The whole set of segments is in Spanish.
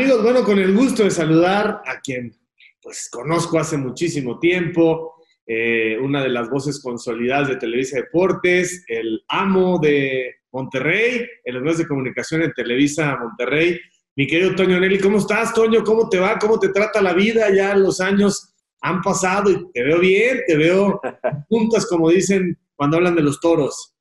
Amigos, bueno, con el gusto de saludar a quien pues conozco hace muchísimo tiempo, eh, una de las voces consolidadas de Televisa Deportes, el amo de Monterrey, en los medios de comunicación en Televisa Monterrey. Mi querido Toño Nelly, ¿cómo estás, Toño? ¿Cómo te va? ¿Cómo te trata la vida? Ya los años han pasado y te veo bien, te veo juntas, como dicen cuando hablan de los toros.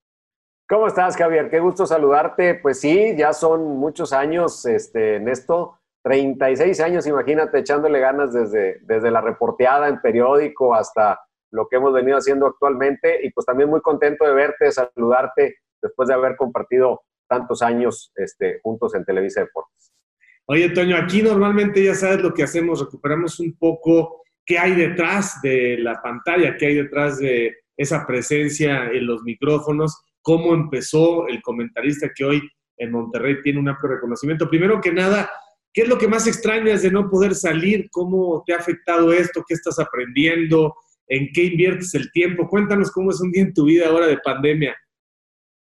¿Cómo estás, Javier? Qué gusto saludarte. Pues sí, ya son muchos años este, en. 36 años, imagínate, echándole ganas desde, desde la reporteada en periódico hasta lo que hemos venido haciendo actualmente. Y pues también muy contento de verte, saludarte después de haber compartido tantos años este, juntos en Televisa Deportes. Oye, Toño, aquí normalmente ya sabes lo que hacemos, recuperamos un poco qué hay detrás de la pantalla, qué hay detrás de esa presencia en los micrófonos, cómo empezó el comentarista que hoy en Monterrey tiene un amplio reconocimiento. Primero que nada, ¿qué es lo que más extrañas de no poder salir? ¿Cómo te ha afectado esto? ¿Qué estás aprendiendo? ¿En qué inviertes el tiempo? Cuéntanos cómo es un día en tu vida ahora de pandemia.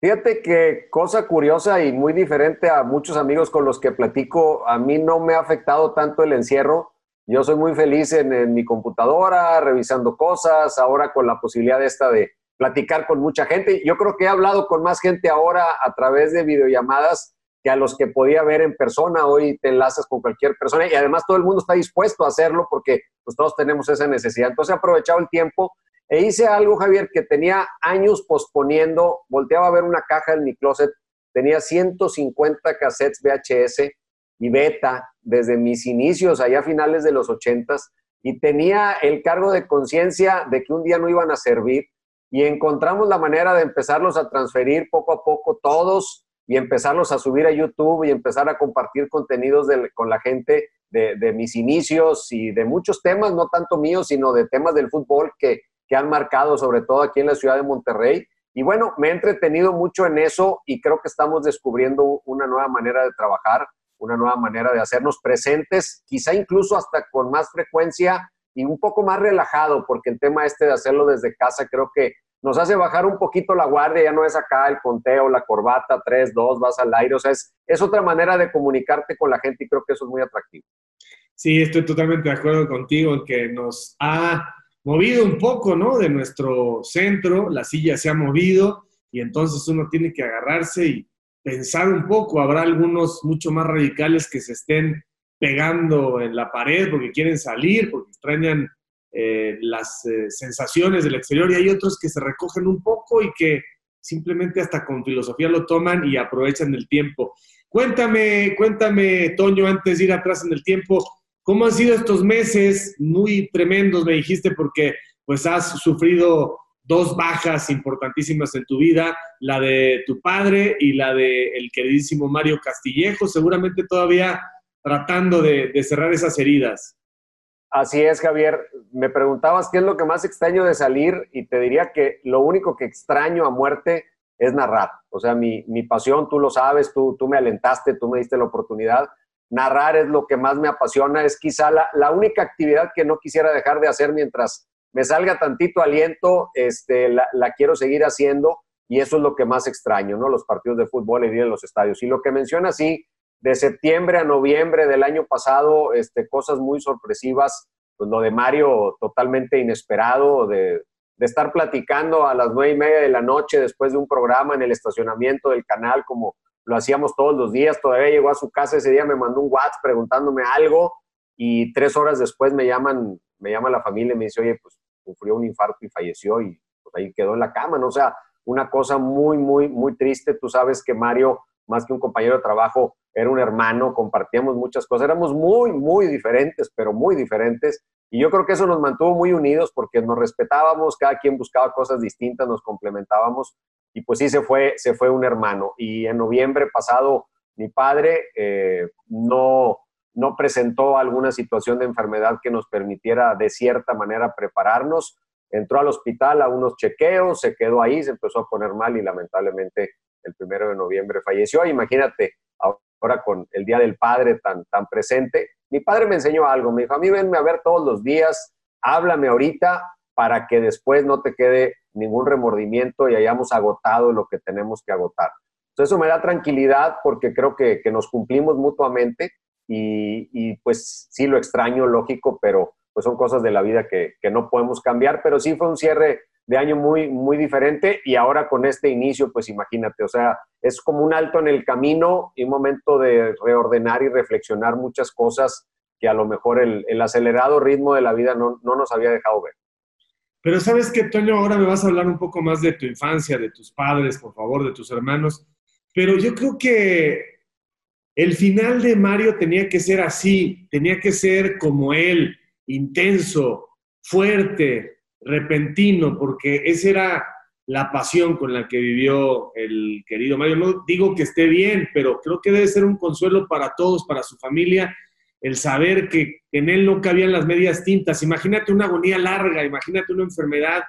Fíjate que cosa curiosa y muy diferente a muchos amigos con los que platico, a mí no me ha afectado tanto el encierro. Yo soy muy feliz en, mi computadora, revisando cosas, ahora con la posibilidad esta de platicar con mucha gente. Yo creo que he hablado con más gente ahora a través de videollamadas que a los que podía ver en persona. Hoy te enlazas con cualquier persona y además todo el mundo está dispuesto a hacerlo porque pues, todos tenemos esa necesidad. Entonces he aprovechado el tiempo e hice algo, Javier, que tenía años posponiendo. Volteaba a ver una caja en mi closet. Tenía 150 cassettes VHS y beta desde mis inicios, allá a finales de los 80 y tenía el cargo de conciencia de que un día no iban a servir y encontramos la manera de empezarlos a transferir poco a poco todos y empezarlos a subir a YouTube y empezar a compartir contenidos con la gente de, de, mis inicios y de muchos temas, no tanto míos, sino de temas del fútbol que, que han marcado, sobre todo aquí en la ciudad de Monterrey. Y bueno, me he entretenido mucho en eso y creo que estamos descubriendo una nueva manera de trabajar, una nueva manera de hacernos presentes, quizá incluso hasta con más frecuencia y un poco más relajado, porque el tema este de hacerlo desde casa creo que nos hace bajar un poquito la guardia, ya no es acá el conteo, la corbata, tres, dos, vas al aire, o sea, es, es otra manera de comunicarte con la gente y creo que eso es muy atractivo. Sí, estoy totalmente de acuerdo contigo en que nos ha movido un poco, ¿no? De nuestro centro, la silla se ha movido y entonces uno tiene que agarrarse y pensar un poco. Habrá algunos mucho más radicales que se estén pegando en la pared porque quieren salir, porque extrañan eh, las eh, sensaciones del exterior y hay otros que se recogen un poco y que simplemente hasta con filosofía lo toman y aprovechan el tiempo. Cuéntame, cuéntame, Toño, antes de ir atrás en el tiempo, ¿cómo han sido estos meses muy tremendos, me dijiste, porque pues has sufrido dos bajas importantísimas en tu vida, la de tu padre y la de queridísimo Mario Castillejo, seguramente todavía tratando de, cerrar esas heridas. Así es, Javier. Me preguntabas qué es lo que más extraño de salir y te diría que lo único que extraño a muerte es narrar. O sea, mi, pasión, tú lo sabes, tú, tú me alentaste, tú me diste la oportunidad. Narrar es lo que más me apasiona, es quizá la, la única actividad que no quisiera dejar de hacer mientras me salga tantito aliento, este, la, quiero seguir haciendo y eso es lo que más extraño, ¿no? Los partidos de fútbol y ir en los estadios. Y lo que menciona, sí, de septiembre a noviembre del año pasado, este, cosas muy sorpresivas, pues lo de Mario totalmente inesperado, de, estar platicando a las nueve y media de la noche después de un programa en el estacionamiento del canal, como lo hacíamos todos los días, todavía llegó a su casa ese día, me mandó un WhatsApp preguntándome algo y tres horas después me llaman, me llama la familia y me dice, oye, pues sufrió un infarto y falleció y pues, ahí quedó en la cama, ¿no? O sea, una cosa muy, muy, muy triste. Tú sabes que Mario, más que un compañero de trabajo, era un hermano, compartíamos muchas cosas, éramos muy, muy diferentes, pero muy diferentes. Y yo creo que eso nos mantuvo muy unidos porque nos respetábamos, cada quien buscaba cosas distintas, nos complementábamos y pues sí se fue, se fue un hermano. Y en noviembre pasado, mi padre eh, no, no presentó alguna situación de enfermedad que nos permitiera de cierta manera prepararnos. Entró al hospital a unos chequeos, se quedó ahí, se empezó a poner mal y lamentablemente el primero de noviembre falleció. Imagínate, ahora con el Día del Padre tan, tan presente. Mi padre me enseñó algo, me dijo, a mí venme a ver todos los días, háblame ahorita para que después no te quede ningún remordimiento y hayamos agotado lo que tenemos que agotar. Entonces eso me da tranquilidad porque creo que, que nos cumplimos mutuamente y, pues sí lo extraño, lógico, pero pues son cosas de la vida que, que, no podemos cambiar, pero sí fue un cierre de año muy, muy diferente y ahora con este inicio, pues imagínate, o sea, es como un alto en el camino y un momento de reordenar y reflexionar muchas cosas que a lo mejor el, el acelerado ritmo de la vida no, no nos había dejado ver. Pero sabes que, Toño, ahora me vas a hablar un poco más de tu infancia, de tus padres, por favor, de tus hermanos. Pero yo creo que el final de Mario tenía que ser así, tenía que ser como él, intenso, fuerte, repentino, porque esa era la pasión con la que vivió el querido Mario. No digo que esté bien, pero creo que debe ser un consuelo para todos, para su familia, el saber que en él no cabían las medias tintas. Imagínate una agonía larga, imagínate una enfermedad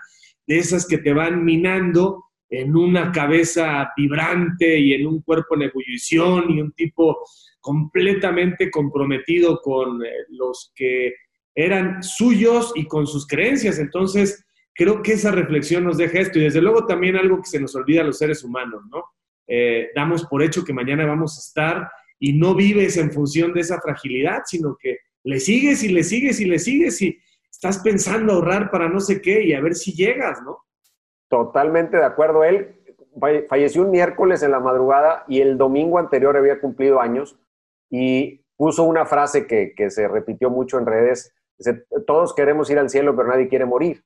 de esas que te van minando en una cabeza vibrante y en un cuerpo en ebullición y un tipo completamente comprometido con eh, los que eran suyos y con sus creencias. Entonces, creo que esa reflexión nos deja esto y desde luego también algo que se nos olvida a los seres humanos, ¿no? Eh, damos por hecho que mañana vamos a estar y no vives en función de esa fragilidad, sino que le sigues y le sigues y le sigues y estás pensando ahorrar para no sé qué y a ver si llegas, ¿no? Totalmente de acuerdo. Él falleció un miércoles en la madrugada y el domingo anterior había cumplido años y puso una frase que, se repitió mucho en redes. Dice, todos queremos ir al cielo, pero nadie quiere morir.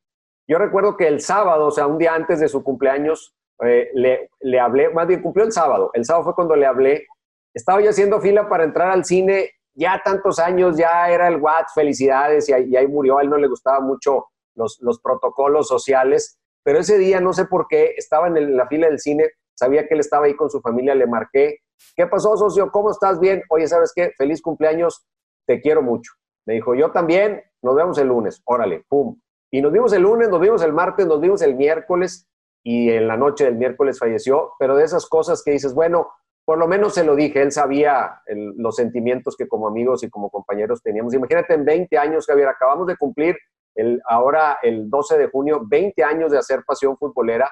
Yo recuerdo que el sábado, o sea, un día antes de su cumpleaños, eh, le, hablé, más bien cumplió el sábado. El sábado fue cuando le hablé estaba yo haciendo fila para entrar al cine, ya tantos años, ya era el Watt, felicidades, y ahí, murió, a él no le gustaban mucho los, protocolos sociales, pero ese día, no sé por qué, estaba en, la fila del cine, sabía que él estaba ahí con su familia, le marqué, ¿qué pasó, socio? ¿Cómo estás? Bien, oye, ¿sabes qué? Feliz cumpleaños, te quiero mucho. Me dijo, yo también, nos vemos el lunes, órale, pum. Y nos vimos el lunes, nos vimos el martes, nos vimos el miércoles, y en la noche del miércoles falleció, pero de esas cosas que dices, bueno, por lo menos se lo dije, él sabía los sentimientos que como amigos y como compañeros teníamos. Imagínate en 20 años, Javier, acabamos de cumplir el, ahora el 12 de junio, 20 años de hacer pasión futbolera.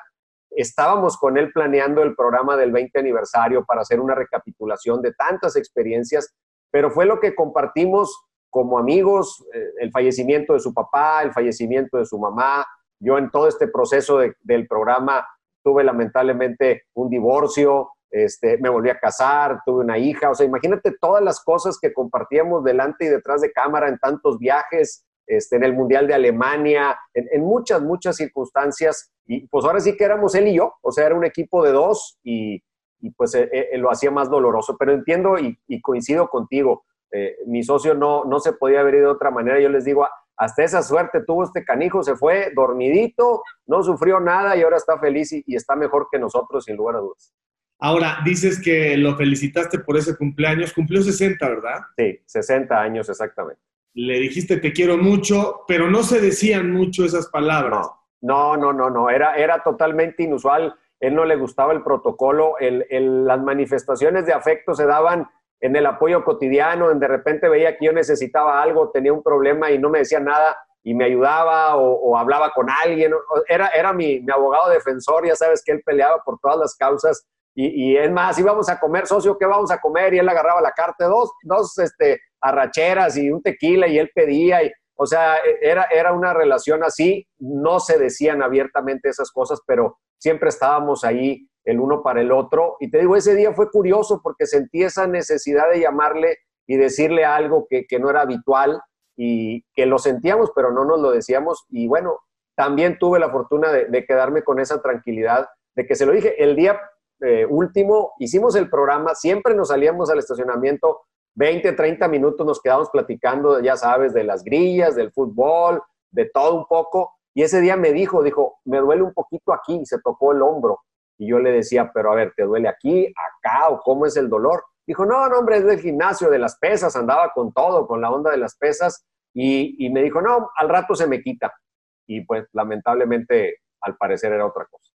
Estábamos con él planeando el programa del 20 aniversario para hacer una recapitulación de tantas experiencias, pero fue lo que compartimos como amigos, eh, el fallecimiento de su papá, el fallecimiento de su mamá. Yo en todo este proceso del programa tuve lamentablemente un divorcio, este, me volví a casar, tuve una hija, o sea, imagínate todas las cosas que compartíamos delante y detrás de cámara en tantos viajes, este, en el Mundial de Alemania, en, muchas, muchas circunstancias, y pues ahora sí que éramos él y yo, o sea, era un equipo de dos y, pues eh, eh, lo hacía más doloroso, pero entiendo y, coincido contigo, eh, mi socio no, no se podía haber ido de otra manera, yo les digo, hasta esa suerte tuvo este canijo, se fue dormidito, no sufrió nada y ahora está feliz y está mejor que nosotros, sin lugar a dudas. Ahora, dices que lo felicitaste por ese cumpleaños. Cumplió 60, ¿verdad? Sí, 60 años exactamente. Le dijiste te quiero mucho, pero no se decían mucho esas palabras. No, no, no, no, Era, era totalmente inusual. Él no le gustaba el protocolo. las manifestaciones de afecto se daban en el apoyo cotidiano, en de repente veía que yo necesitaba algo, tenía un problema y no me decía nada y me ayudaba o, hablaba con alguien. Era, era mi, mi, abogado defensor, ya sabes que él peleaba por todas las causas y, es más, íbamos a comer, socio, ¿qué vamos a comer? Y él agarraba la carta, dos, dos este, arracheras y un tequila y él pedía. Y, o sea, e, era, era una relación así, no se decían abiertamente esas cosas, pero siempre estábamos ahí el uno para el otro. Y te digo, ese día fue curioso porque sentí esa necesidad de llamarle y decirle algo que, que no era habitual y que lo sentíamos, pero no nos lo decíamos. Y bueno, también tuve la fortuna de, quedarme con esa tranquilidad de que se lo dije. El día eh, último, hicimos el programa, siempre nos salíamos al estacionamiento, 20, 30 minutos nos quedábamos platicando, ya sabes, de las grillas, del fútbol, de todo un poco. Y ese día me dijo, dijo, me duele un poquito aquí, se tocó el hombro. Y yo le decía, pero a ver, ¿te duele aquí, acá o cómo es el dolor? Dijo, no, no, hombre, es del gimnasio, de las pesas, andaba con todo, con la onda de las pesas. Y, y me dijo, no, al rato se me quita. Y pues lamentablemente, al parecer era otra cosa.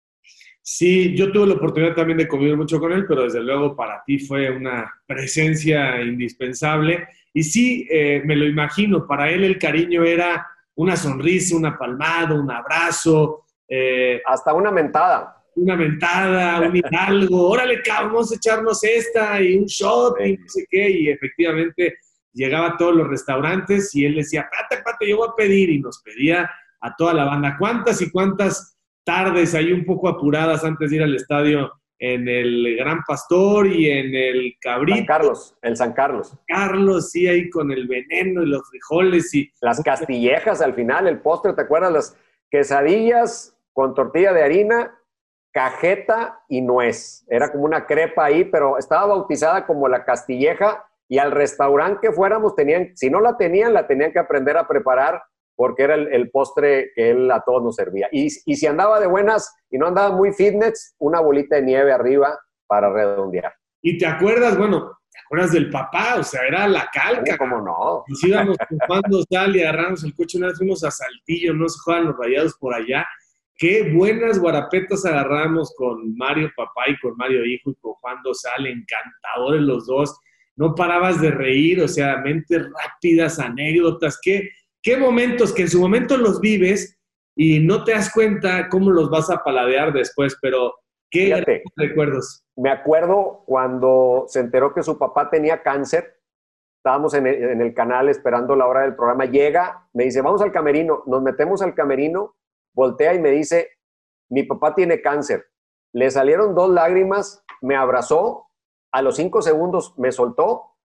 Sí, yo tuve la oportunidad también de convivir mucho con él, pero desde luego para ti fue una presencia indispensable. Y sí, eh, me lo imagino, para él el cariño era una sonrisa, una palmada, un abrazo. Eh, Hasta una mentada. Una mentada, un hidalgo, órale, vamos a echarnos esta y un shot y no sé qué. Y efectivamente llegaba a todos los restaurantes y él decía, pate, pate, yo voy a pedir, y nos pedía a toda la banda. ¿Cuántas y cuántas tardes ahí un poco apuradas antes de ir al estadio en el Gran Pastor y en el Cabrito? San Carlos, el San Carlos. Carlos, sí, ahí con el veneno y los frijoles y... Las castillejas al final, el postre, ¿te acuerdas? Las quesadillas con tortilla de harina, cajeta y nuez. Era como una crepa ahí, pero estaba bautizada como la castilleja y al restaurante que fuéramos tenían, si no la tenían, la tenían que aprender a preparar porque era el, postre que él a todos nos servía. Y, y, si andaba de buenas y no andaba muy fitness, una bolita de nieve arriba para redondear. Y te acuerdas, bueno, ¿te acuerdas del papá? O sea, era la calca. ¿Cómo no? Nos íbamos cuando sal y agarramos el coche, una vez fuimos a Saltillo, no se juegan los rayados por allá. Qué buenas guarapetas agarramos con Mario papá y con Mario hijo y con Juan Dosal, encantadores los dos. No parabas de reír, o sea, mentes rápidas, anécdotas. Qué, qué momentos que en su momento los vives y no te das cuenta cómo los vas a paladear después, pero qué recuerdos. Me acuerdo cuando se enteró que su papá tenía cáncer. Estábamos en el, en el canal esperando la hora del programa. Llega, me dice, vamos al camerino. Nos metemos al camerino voltea y me dice, mi papá tiene cáncer. Le salieron dos lágrimas, me abrazó, a los cinco segundos me soltó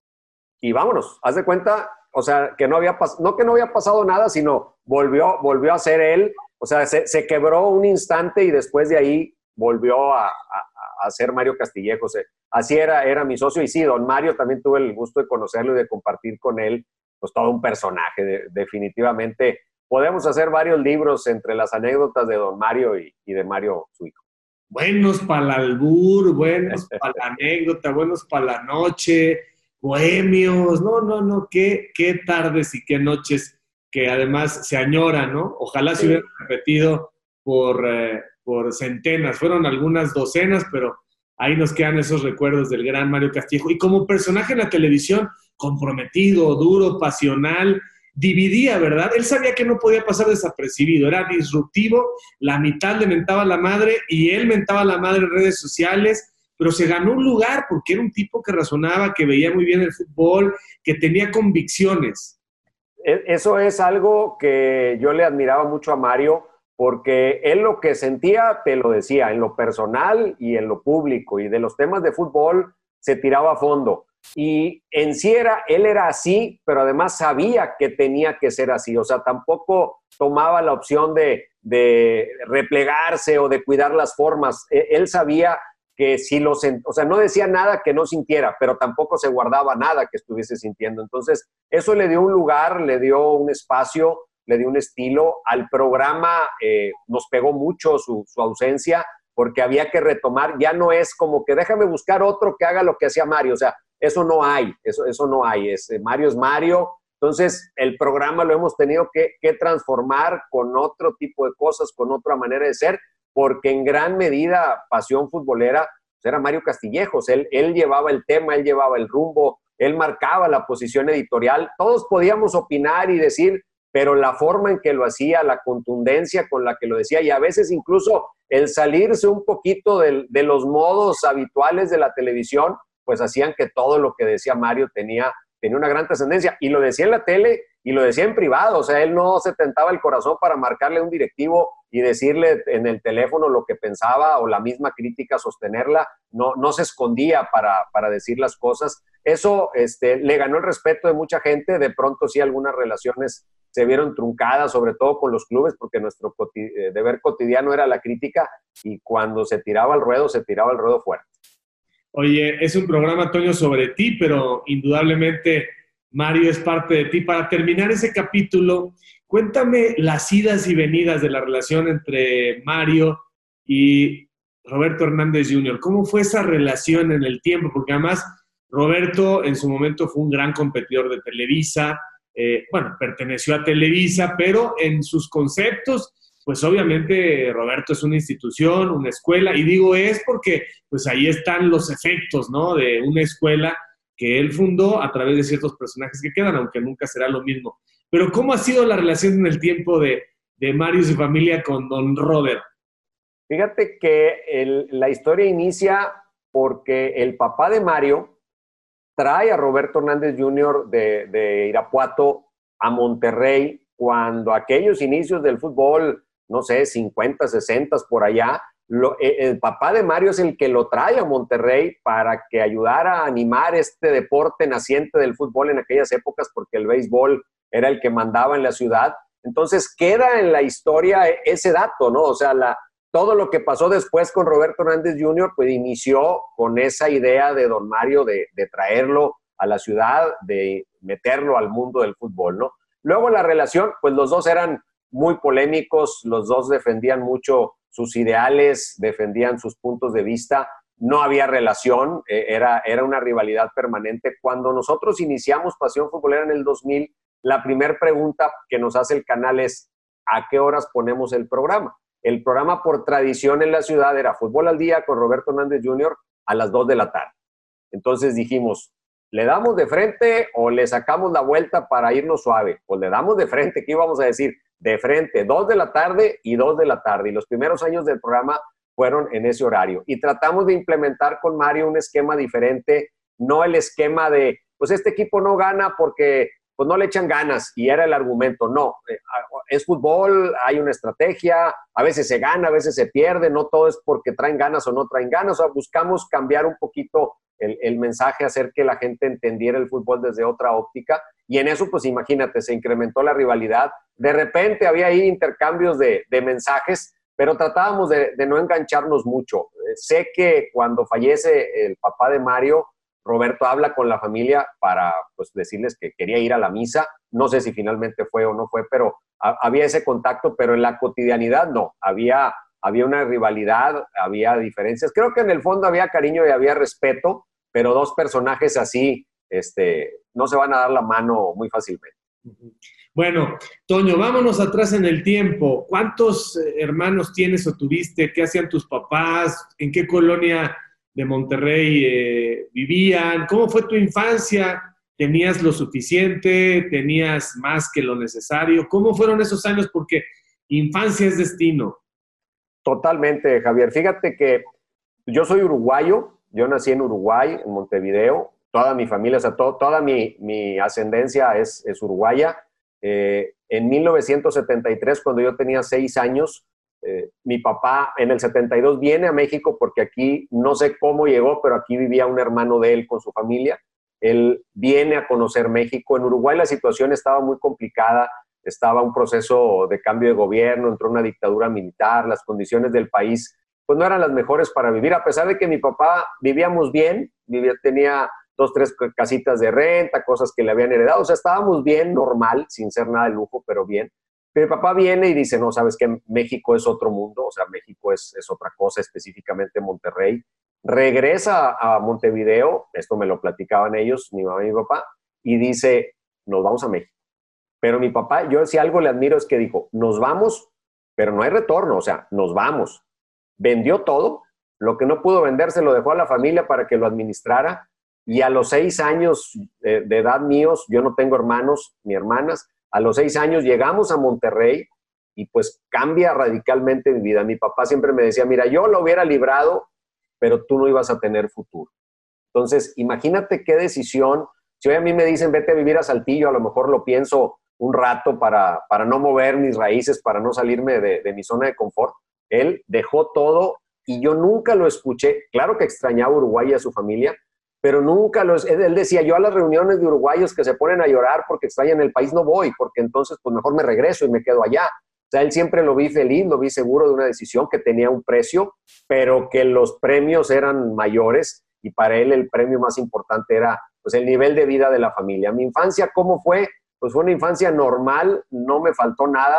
y vámonos. Haz de cuenta, o sea, que no había, no que no había pasado nada, sino volvió, volvió a ser él. O sea, se, quebró un instante y después de ahí volvió a, a, ser Mario Castillejo. así era, era mi socio. Y sí, don Mario también tuve el gusto de conocerlo y de compartir con él, pues todo un personaje, definitivamente podemos hacer varios libros entre las anécdotas de don Mario y, de Mario, su hijo. Buenos para el albur, buenos para la anécdota, buenos para la noche, bohemios, no, no, no, qué, qué tardes y qué noches que además se añoran, ¿no? Ojalá se hubieran repetido por, eh, por centenas, fueron algunas docenas, pero ahí nos quedan esos recuerdos del gran Mario Castillo. Y como personaje en la televisión, comprometido, duro, pasional, dividía, ¿verdad? Él sabía que no podía pasar desapercibido, era disruptivo, la mitad le mentaba a la madre y él mentaba a la madre en redes sociales, pero se ganó un lugar porque era un tipo que razonaba, que veía muy bien el fútbol, que tenía convicciones. E, eso es algo que yo le admiraba mucho a Mario, porque él lo que sentía te lo decía, en lo personal y en lo público, y de los temas de fútbol se tiraba a fondo. Y en sí era, él era así, pero además sabía que tenía que ser así. O sea, tampoco tomaba la opción de, replegarse o de cuidar las formas. E, él sabía que si lo o sea, no decía nada que no sintiera, pero tampoco se guardaba nada que estuviese sintiendo. Entonces, eso le dio un lugar, le dio un espacio, le dio un estilo. Al programa eh, nos pegó mucho su, su ausencia porque había que retomar, ya no es como que déjame buscar otro que haga lo que hacía Mario, o sea, eso no hay, eso, eso no hay. Es, eh, Mario es Mario. Entonces, el programa lo hemos tenido que, transformar con otro tipo de cosas, con otra manera de ser, porque en gran medida Pasión Futbolera pues, era Mario Castillejos. Él, él llevaba el tema, él llevaba el rumbo, él marcaba la posición editorial. Todos podíamos opinar y decir, pero la forma en que lo hacía, la contundencia con la que lo decía y a veces incluso el salirse un poquito de, de los modos habituales de la televisión, pues hacían que todo lo que decía Mario tenía, tenía una gran trascendencia. Y lo decía en la tele y lo decía en privado, o sea, él no se tentaba el corazón para marcarle un directivo y decirle en el teléfono lo que pensaba o la misma crítica, sostenerla, no, no se escondía para, para decir las cosas. Eso este, le ganó el respeto de mucha gente, de pronto sí algunas relaciones se vieron truncadas, sobre todo con los clubes, porque nuestro eh, deber cotidiano era la crítica y cuando se tiraba al ruedo, se tiraba al ruedo fuerte. Oye, es un programa, Toño, sobre ti, pero indudablemente Mario es parte de ti. Para terminar ese capítulo, cuéntame las idas y venidas de la relación entre Mario y Roberto Hernández Jr. ¿Cómo fue esa relación en el tiempo? Porque además Roberto en su momento fue un gran competidor de Televisa, eh, bueno, perteneció a Televisa, pero en sus conceptos pues obviamente Roberto es una institución, una escuela, y digo es porque pues ahí están los efectos, ¿no? De una escuela que él fundó a través de ciertos personajes que quedan, aunque nunca será lo mismo. Pero ¿cómo ha sido la relación en el tiempo de, de Mario y su familia con don Robert? Fíjate que la historia inicia porque el papá de Mario trae a Roberto Hernández Jr. de, de Irapuato a Monterrey cuando aquellos inicios del fútbol, no sé, 50, 60 por allá, eh, el papá de Mario es el que lo trae a Monterrey para que ayudara a animar este deporte naciente del fútbol en aquellas épocas, porque el béisbol era el que mandaba en la ciudad. Entonces queda en la historia ese dato, ¿no? O sea, la, todo lo que pasó después con Roberto Hernández Jr., pues inició con esa idea de don Mario de, de traerlo a la ciudad, de meterlo al mundo del fútbol, ¿no? Luego la relación, pues los dos eran muy polémicos, los dos defendían mucho sus ideales, defendían sus puntos de vista, no había relación, eh, era, era una rivalidad permanente. Cuando nosotros iniciamos Pasión Futbolera en el 2000, la primera pregunta que nos hace el canal es, ¿a qué horas ponemos el programa? El programa por tradición en la ciudad era Fútbol al Día con Roberto Hernández Jr. a las 2 de la tarde. Entonces dijimos, ¿Le damos de frente o le sacamos la vuelta para irnos suave? Pues le damos de frente, ¿qué íbamos a decir? De frente, dos de la tarde y dos de la tarde. Y los primeros años del programa fueron en ese horario. Y tratamos de implementar con Mario un esquema diferente, no el esquema de, pues este equipo no gana porque pues no le echan ganas y era el argumento. No, eh, es fútbol, hay una estrategia, a veces se gana, a veces se pierde, no todo es porque traen ganas o no traen ganas. O sea, buscamos cambiar un poquito el, mensaje, hacer que la gente entendiera el fútbol desde otra óptica. Y en eso, pues imagínate, se incrementó la rivalidad. De repente había ahí intercambios de, mensajes, pero tratábamos de, no engancharnos mucho. Eh, sé que cuando fallece el papá de Mario, Roberto habla con la familia para pues, decirles que quería ir a la misa. No sé si finalmente fue o no fue, pero había ese contacto, pero en la cotidianidad no. Había había una rivalidad, había diferencias. Creo que en el fondo había cariño y había respeto, pero dos personajes así este, no se van a dar la mano muy fácilmente. Bueno, Toño, vámonos atrás en el tiempo. ¿Cuántos eh, hermanos tienes o tuviste? ¿Qué hacían tus papás? ¿En qué colonia de Monterrey eh, vivían? ¿Cómo fue tu infancia? ¿Tenías lo suficiente? ¿Tenías más que lo necesario? ¿Cómo fueron esos años? Porque infancia es destino. Totalmente, Javier. Fíjate que yo soy uruguayo, yo nací en Uruguay, en Montevideo, toda mi familia, o sea, toda mi, ascendencia es, uruguaya. Eh, en 1973, cuando yo tenía seis años, eh, mi papá en el 72 viene a México porque aquí no sé cómo llegó, pero aquí vivía un hermano de él con su familia. Él viene a conocer México. En Uruguay la situación estaba muy complicada estaba un proceso de cambio de gobierno, entró una dictadura militar, las condiciones del país pues no eran las mejores para vivir, a pesar de que mi papá vivíamos bien, vivía, tenía dos, tres casitas de renta, cosas que le habían heredado, o sea, estábamos bien, normal, sin ser nada de lujo, pero bien. Pero mi papá viene y dice, no, sabes que México es otro mundo, o sea, México es, es otra cosa, específicamente Monterrey. Regresa a Montevideo, esto me lo platicaban ellos, mi mamá y mi papá, y dice, nos vamos a México. Pero mi papá, yo si algo le admiro es que dijo, nos vamos, pero no hay retorno, o sea, nos vamos. Vendió todo, lo que no pudo vender se lo dejó a la familia para que lo administrara y a los seis años de, edad míos, yo no tengo hermanos ni hermanas, a los seis años llegamos a Monterrey y pues cambia radicalmente mi vida. Mi papá siempre me decía, mira, yo lo hubiera librado, pero tú no ibas a tener futuro. Entonces, imagínate qué decisión. Si hoy a mí me dicen, vete a vivir a Saltillo, a lo mejor lo pienso un rato para, para no mover mis raíces, para no salirme de, mi zona de confort. Él dejó todo y yo nunca lo escuché. Claro que extrañaba Uruguay y a su familia, pero nunca lo... Él decía, yo a las reuniones de uruguayos que se ponen a llorar porque extrañan el país no voy, porque entonces pues mejor me regreso y me quedo allá. O sea, él siempre lo vi feliz, lo vi seguro de una decisión que tenía un precio, pero que los premios eran mayores y para él el premio más importante era pues el nivel de vida de la familia. Mi infancia, ¿cómo fue? pues fue una infancia normal, no me faltó nada,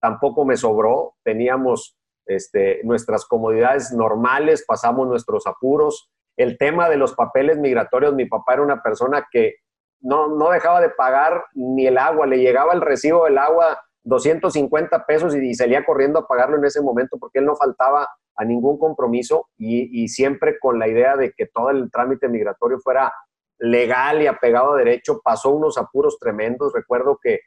tampoco me sobró, teníamos este, nuestras comodidades normales, pasamos nuestros apuros. El tema de los papeles migratorios, mi papá era una persona que no, no dejaba de pagar ni el agua, le llegaba el recibo del agua 250 pesos y, salía corriendo a pagarlo en ese momento porque él no faltaba a ningún compromiso y, y siempre con la idea de que todo el trámite migratorio fuera legal y apegado a derecho, pasó unos apuros tremendos. Recuerdo que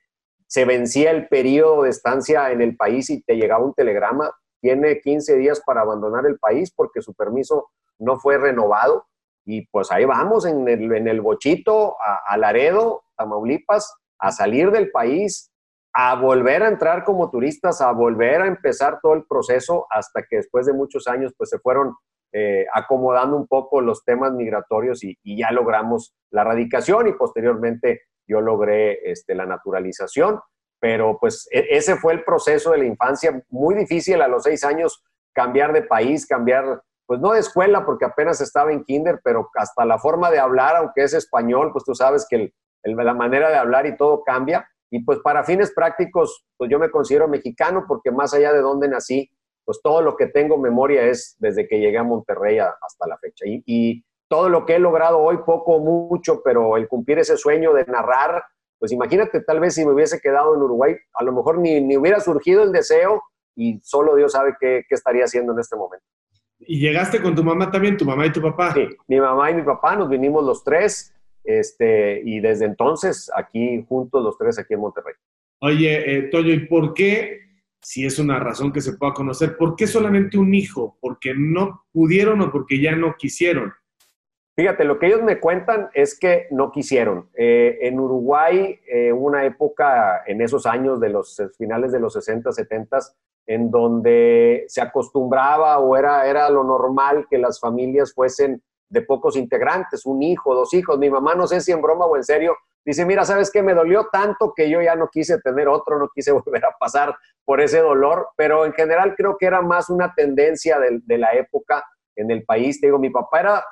se vencía el periodo de estancia en el país y te llegaba un telegrama, tiene 15 días para abandonar el país porque su permiso no fue renovado. y pues ahí vamos en el, en el bochito a, a Laredo, Tamaulipas, a salir del país, a volver a entrar como turistas, a volver a empezar todo el proceso hasta que después de muchos años pues se fueron eh, acomodando un poco los temas migratorios y, ya logramos la radicación y posteriormente yo logré este, la naturalización. Pero pues e, ese fue el proceso de la infancia, muy difícil a los seis años cambiar de país, cambiar, pues no de escuela porque apenas estaba en kinder, pero hasta la forma de hablar, aunque es español, pues tú sabes que la manera de hablar y todo cambia. Y pues para fines prácticos, pues yo me considero mexicano porque más allá de donde nací, pues todo lo que tengo memoria es desde que llegué a Monterrey hasta la fecha. Y, todo lo que he logrado hoy, poco o mucho, pero el cumplir ese sueño de narrar, pues imagínate tal vez si me hubiese quedado en Uruguay, a lo mejor ni, ni hubiera surgido el deseo y solo Dios sabe qué, qué estaría haciendo en este momento. ¿Y llegaste con tu mamá también, tu mamá y tu papá? Sí, mi mamá y mi papá, nos vinimos los tres. Este, y desde entonces aquí juntos los tres aquí en Monterrey. Oye, eh, Toyo, ¿y por qué, si es una razón que se pueda conocer, por qué solamente un hijo? ¿Porque no pudieron o porque ya no quisieron? Fíjate, lo que ellos me cuentan es que no quisieron. Eh, en Uruguay, eh, una época en esos años de los finales de los 60, 70, en donde se acostumbraba o era, era lo normal que las familias fuesen de pocos integrantes, un hijo, dos hijos. Mi mamá, no sé si en broma o en serio, dice, mira, ¿sabes qué? Me dolió tanto que yo ya no quise tener otro, no quise volver a pasar por ese dolor, pero en general creo que era más una tendencia de, la época en el país. Te digo, mi papá era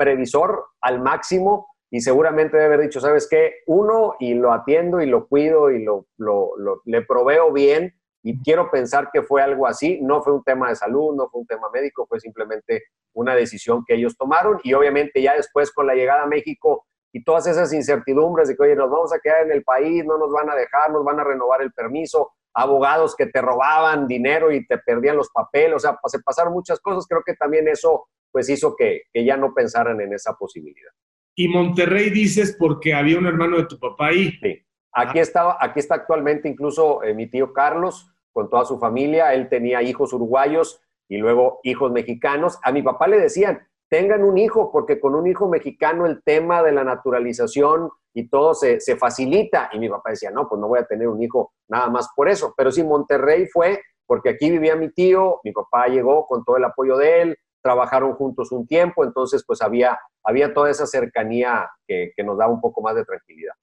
previsor al máximo y seguramente debe haber dicho, ¿sabes qué? Uno, y lo atiendo y lo cuido y lo, lo, le proveo bien, y quiero pensar que fue algo así, no fue un tema de salud, no fue un tema médico, fue simplemente una decisión que ellos tomaron y obviamente ya después con la llegada a México y todas esas incertidumbres de que, oye, nos vamos a quedar en el país, no nos van a dejar, nos van a renovar el permiso, abogados que te robaban dinero y te perdían los papeles, o sea, se pasaron muchas cosas, creo que también eso pues hizo que, que ya no pensaran en esa posibilidad. Y Monterrey dices porque había un hermano de tu papá ahí. Sí. Aquí, estaba, aquí está actualmente incluso eh, mi tío Carlos con toda su familia. Él tenía hijos uruguayos y luego hijos mexicanos. A mi papá le decían, tengan un hijo, porque con un hijo mexicano el tema de la naturalización y todo se, se, facilita. Y mi papá decía, no, pues no voy a tener un hijo nada más por eso. Pero sí, Monterrey fue porque aquí vivía mi tío, mi papá llegó con todo el apoyo de él, trabajaron juntos un tiempo, entonces pues había, había toda esa cercanía que, que nos daba un poco más de tranquilidad.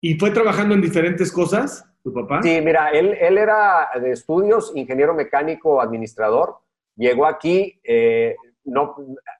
¿Y fue trabajando en diferentes cosas, tu papá? Sí, mira, él, él era de estudios, ingeniero mecánico, administrador. Llegó aquí, eh, no,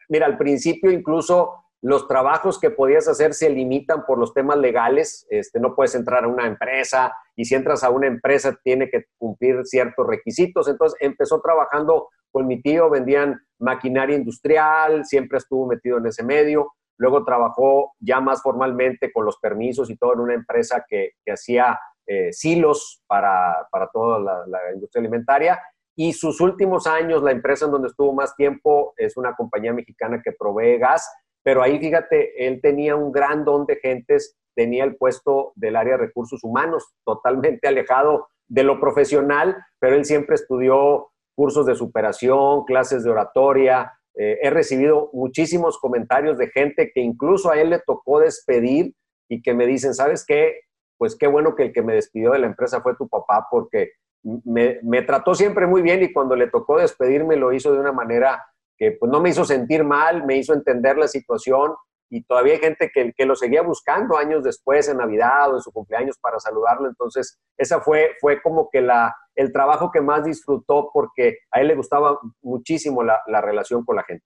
mira, al principio incluso los trabajos que podías hacer se limitan por los temas legales. Este, no puedes entrar a una empresa y si entras a una empresa tiene que cumplir ciertos requisitos. Entonces empezó trabajando con mi tío, vendían maquinaria industrial, siempre estuvo metido en ese medio. Luego trabajó ya más formalmente con los permisos y todo en una empresa que, hacía eh, silos para, toda la, industria alimentaria. Y sus últimos años, la empresa en donde estuvo más tiempo es una compañía mexicana que provee gas, pero ahí fíjate, él tenía un gran don de gentes, tenía el puesto del área de recursos humanos, totalmente alejado de lo profesional, pero él siempre estudió cursos de superación, clases de oratoria, eh, he recibido muchísimos comentarios de gente que incluso a él le tocó despedir y que me dicen, ¿sabes qué? Pues qué bueno que el que me despidió de la empresa fue tu papá porque me, me trató siempre muy bien y cuando le tocó despedirme lo hizo de una manera que pues, no me hizo sentir mal, me hizo entender la situación y todavía hay gente que, que, lo seguía buscando años después, en Navidad o en su cumpleaños, para saludarlo. Entonces, esa fue, fue como que la, el trabajo que más disfrutó porque a él le gustaba muchísimo la, la relación con la gente.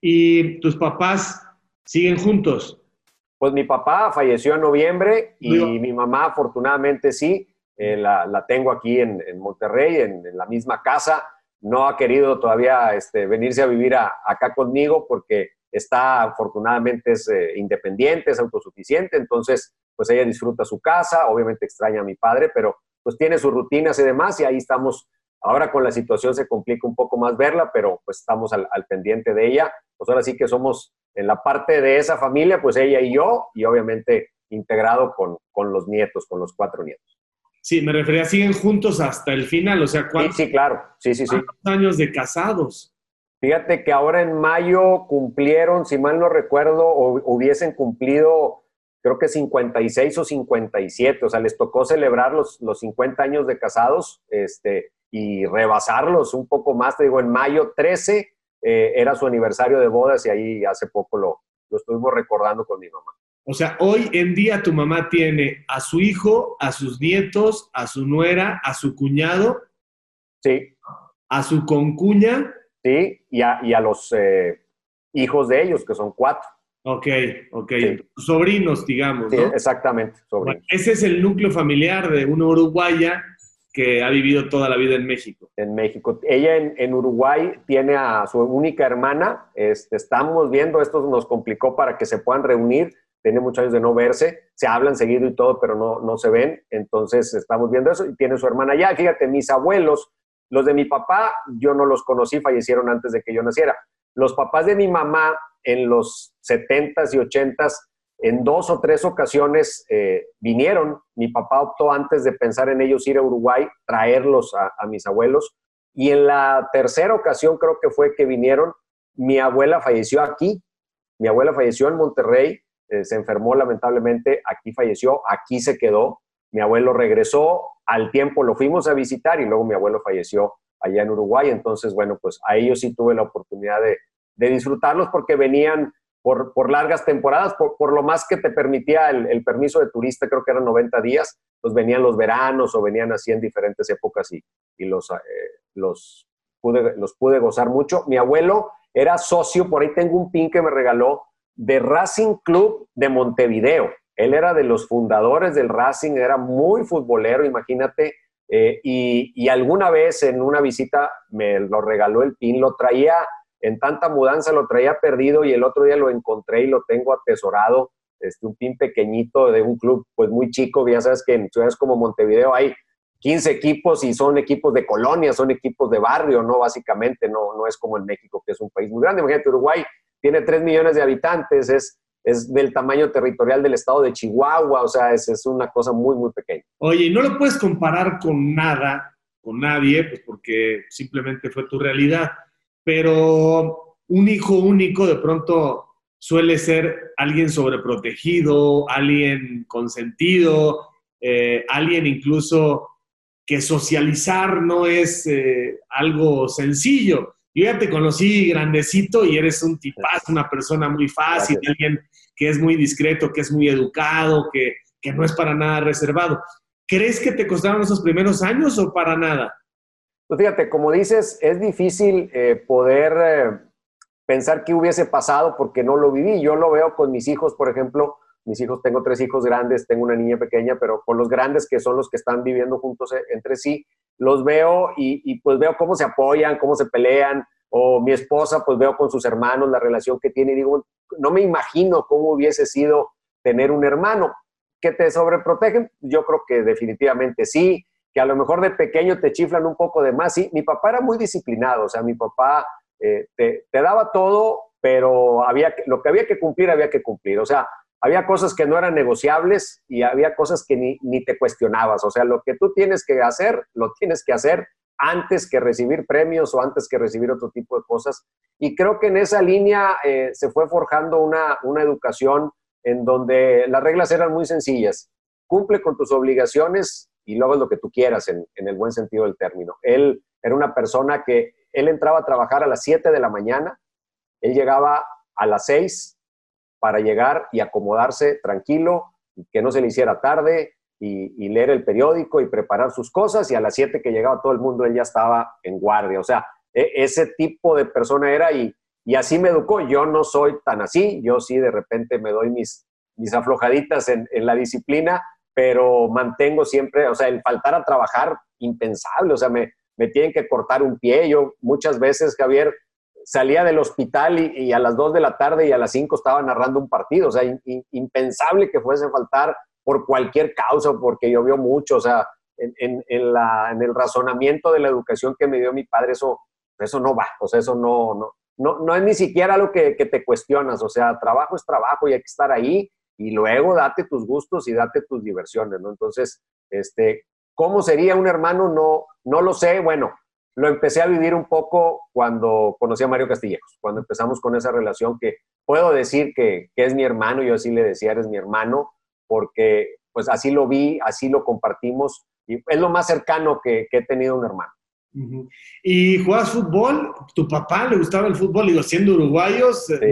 ¿Y tus papás siguen juntos? Pues mi papá falleció en noviembre y mi mamá afortunadamente sí, eh, la, la, tengo aquí en, en Monterrey, en, en, la misma casa. No ha querido todavía este, venirse a vivir acá conmigo porque está afortunadamente es eh, independiente, es autosuficiente, entonces pues ella disfruta su casa, obviamente extraña a mi padre, pero pues tiene sus rutinas y demás y ahí estamos. Ahora con la situación se complica un poco más verla, pero pues estamos al, pendiente de ella. Pues ahora sí que somos en la parte de esa familia, pues ella y yo, y obviamente integrado con, con los nietos, con los cuatro nietos. Sí, me refería, siguen juntos hasta el final, o sea, ¿cuántos, sí, sí, claro, sí, sí, sí. años de casados? Fíjate que ahora en mayo cumplieron, si mal no recuerdo, o hubiesen cumplido, creo que 56 o 57, o sea, les tocó celebrar los, los 50 años de casados este, y rebasarlos un poco más. Te digo, en mayo 13 eh, era su aniversario de bodas y ahí hace poco lo, lo estuvimos recordando con mi mamá. O sea, hoy en día tu mamá tiene a su hijo, a sus nietos, a su nuera, a su cuñado. Sí. A su concuña. Sí, y a, y a los eh, hijos de ellos, que son cuatro. Ok, ok. Sobrinos, digamos. Sí, exactamente, sobrinos. ese es el núcleo familiar de una uruguaya que ha vivido toda la vida en México. En México. Ella en, Uruguay tiene a su única hermana. Este, estamos viendo, esto nos complicó para que se puedan reunir tiene muchos años de no verse, se hablan seguido y todo, pero no, no se ven, entonces estamos viendo eso y tiene su hermana ya. Fíjate, mis abuelos, los de mi papá, yo no los conocí, fallecieron antes de que yo naciera. Los papás de mi mamá en los 70s y 80s, en dos o tres ocasiones eh, vinieron. Mi papá optó antes de pensar en ellos ir a Uruguay, traerlos a, mis abuelos. Y en la tercera ocasión creo que fue que vinieron, mi abuela falleció aquí, mi abuela falleció en Monterrey eh, se enfermó lamentablemente, aquí falleció, aquí se quedó. Mi abuelo regresó, al tiempo lo fuimos a visitar y luego mi abuelo falleció allá en Uruguay. Entonces, bueno, pues a ellos sí tuve la oportunidad de, disfrutarlos porque venían por, por largas temporadas, por, lo más que te permitía el, permiso de turista, creo que eran 90 días, pues venían los veranos o venían así en diferentes épocas y, y los, eh, los, pude, los pude gozar mucho. Mi abuelo era socio, por ahí tengo un pin que me regaló de Racing Club de Montevideo. Él era de los fundadores del Racing, era muy futbolero, imagínate, eh, y, alguna vez en una visita me lo regaló el pin, lo traía en tanta mudanza, lo traía perdido y el otro día lo encontré y lo tengo atesorado, este, un pin pequeñito de un club pues muy chico, ya sabes que en ciudades como Montevideo hay 15 equipos y son equipos de colonia, son equipos de barrio, ¿no? Básicamente, no, no es como en México, que es un país muy grande. Imagínate, Uruguay tiene 3 millones de habitantes, es, es del tamaño territorial del estado de Chihuahua, o sea, es, es una cosa muy, muy pequeña. Oye, no lo puedes comparar con nada, con nadie, pues porque simplemente fue tu realidad, pero un hijo único de pronto suele ser alguien sobreprotegido, alguien consentido, eh, alguien incluso que socializar no es eh, algo sencillo. Yo ya te conocí grandecito y eres un tipazo, una persona muy fácil, alguien que es muy discreto, que es muy educado, que, no es para nada reservado. ¿Crees que te costaron esos primeros años o para nada? Pues fíjate, como dices, es difícil eh, poder eh, pensar qué hubiese pasado porque no lo viví. Yo lo veo con mis hijos, por ejemplo. Mis hijos, tengo tres hijos grandes, tengo una niña pequeña, pero con los grandes que son los que están viviendo juntos eh, entre sí, los veo y, pues veo cómo se apoyan, cómo se pelean, o mi esposa, pues veo con sus hermanos la relación que tiene y digo, no me imagino cómo hubiese sido tener un hermano. ¿Que te sobreprotegen? Yo creo que definitivamente sí, que a lo mejor de pequeño te chiflan un poco de más. Sí, mi papá era muy disciplinado, o sea, mi papá eh, te, daba todo, pero había, lo que había que cumplir, había que cumplir. O sea, había cosas que no eran negociables y había cosas que ni, ni, te cuestionabas. O sea, lo que tú tienes que hacer, lo tienes que hacer antes que recibir premios o antes que recibir otro tipo de cosas. Y creo que en esa línea eh, se fue forjando una, una educación en donde las reglas eran muy sencillas. Cumple con tus obligaciones y luego es lo que tú quieras en, en el buen sentido del término. Él era una persona que él entraba a trabajar a las 7 de la mañana, él llegaba a las 6 para llegar y acomodarse tranquilo, que no se le hiciera tarde y, leer el periódico y preparar sus cosas y a las 7 que llegaba todo el mundo él ya estaba en guardia. O sea, e, ese tipo de persona era y, y así me educó. Yo no soy tan así, yo sí de repente me doy mis, mis aflojaditas en, en la disciplina, pero mantengo siempre, o sea, el faltar a trabajar, impensable, o sea, me, me tienen que cortar un pie. Yo muchas veces, Javier, salía del hospital y, a las 2 de la tarde y a las 5 estaba narrando un partido. O sea, impensable que fuese faltar por cualquier causa, porque llovió mucho. O sea, en, el razonamiento de la educación que me dio mi padre, eso, eso no va. O sea, eso no, no, no, no es ni siquiera algo que, que te cuestionas. O sea, trabajo es trabajo y hay que estar ahí y luego date tus gustos y date tus diversiones, ¿no? Entonces, este, ¿cómo sería un hermano? No, no lo sé. Bueno, lo empecé a vivir un poco cuando conocí a Mario Castillejos, cuando empezamos con esa relación que puedo decir que, que es mi hermano, yo así le decía, eres mi hermano, porque pues así lo vi, así lo compartimos y es lo más cercano que, que he tenido un hermano. ¿Y jugabas fútbol? ¿Tu papá le gustaba el fútbol? Digo, siendo uruguayos. Eh,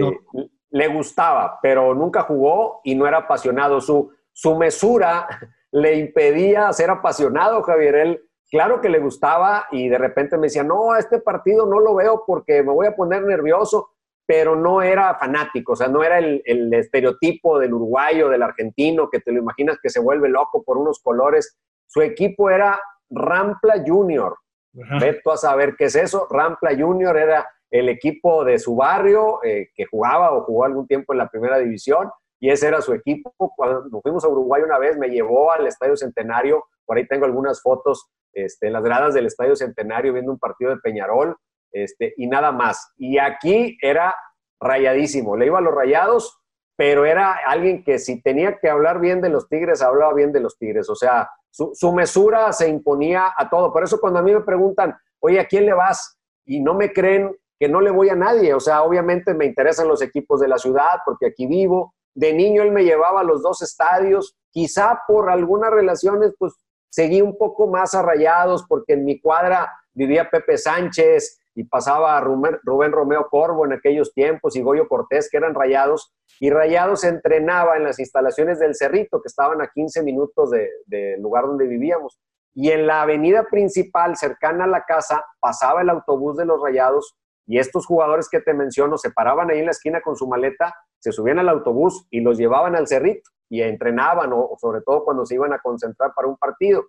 le gustaba, pero nunca jugó y no era apasionado. Su, su mesura le impedía ser apasionado, Javier. Él, claro que le gustaba y de repente me decía, no, este partido no lo veo porque me voy a poner nervioso, pero no era fanático, o sea, no era el, el estereotipo del uruguayo, del argentino, que te lo imaginas que se vuelve loco por unos colores. Su equipo era Rampla Junior. Veto a saber qué es eso. Rampla Junior era el equipo de su barrio eh, que jugaba o jugó algún tiempo en la primera división y ese era su equipo. Cuando fuimos a Uruguay una vez, me llevó al Estadio Centenario, por ahí tengo algunas fotos este, en las gradas del Estadio Centenario viendo un partido de Peñarol este, y nada más. Y aquí era rayadísimo, le iba a los rayados, pero era alguien que si tenía que hablar bien de los Tigres, hablaba bien de los Tigres. O sea, su, su mesura se imponía a todo. Por eso cuando a mí me preguntan, oye, ¿a quién le vas? Y no me creen que no le voy a nadie. O sea, obviamente me interesan los equipos de la ciudad porque aquí vivo. De niño él me llevaba a los dos estadios. Quizá por algunas relaciones, pues seguí un poco más a rayados porque en mi cuadra vivía Pepe Sánchez y pasaba Rubén, Romeo Corvo en aquellos tiempos y Goyo Cortés, que eran rayados. Y rayados entrenaba en las instalaciones del Cerrito, que estaban a 15 minutos del lugar donde vivíamos. Y en la avenida principal, cercana a la casa, pasaba el autobús de los rayados y estos jugadores que te menciono se paraban ahí en la esquina con su maleta, se subían al autobús y los llevaban al cerrito y entrenaban, o, sobre todo cuando se iban a concentrar para un partido.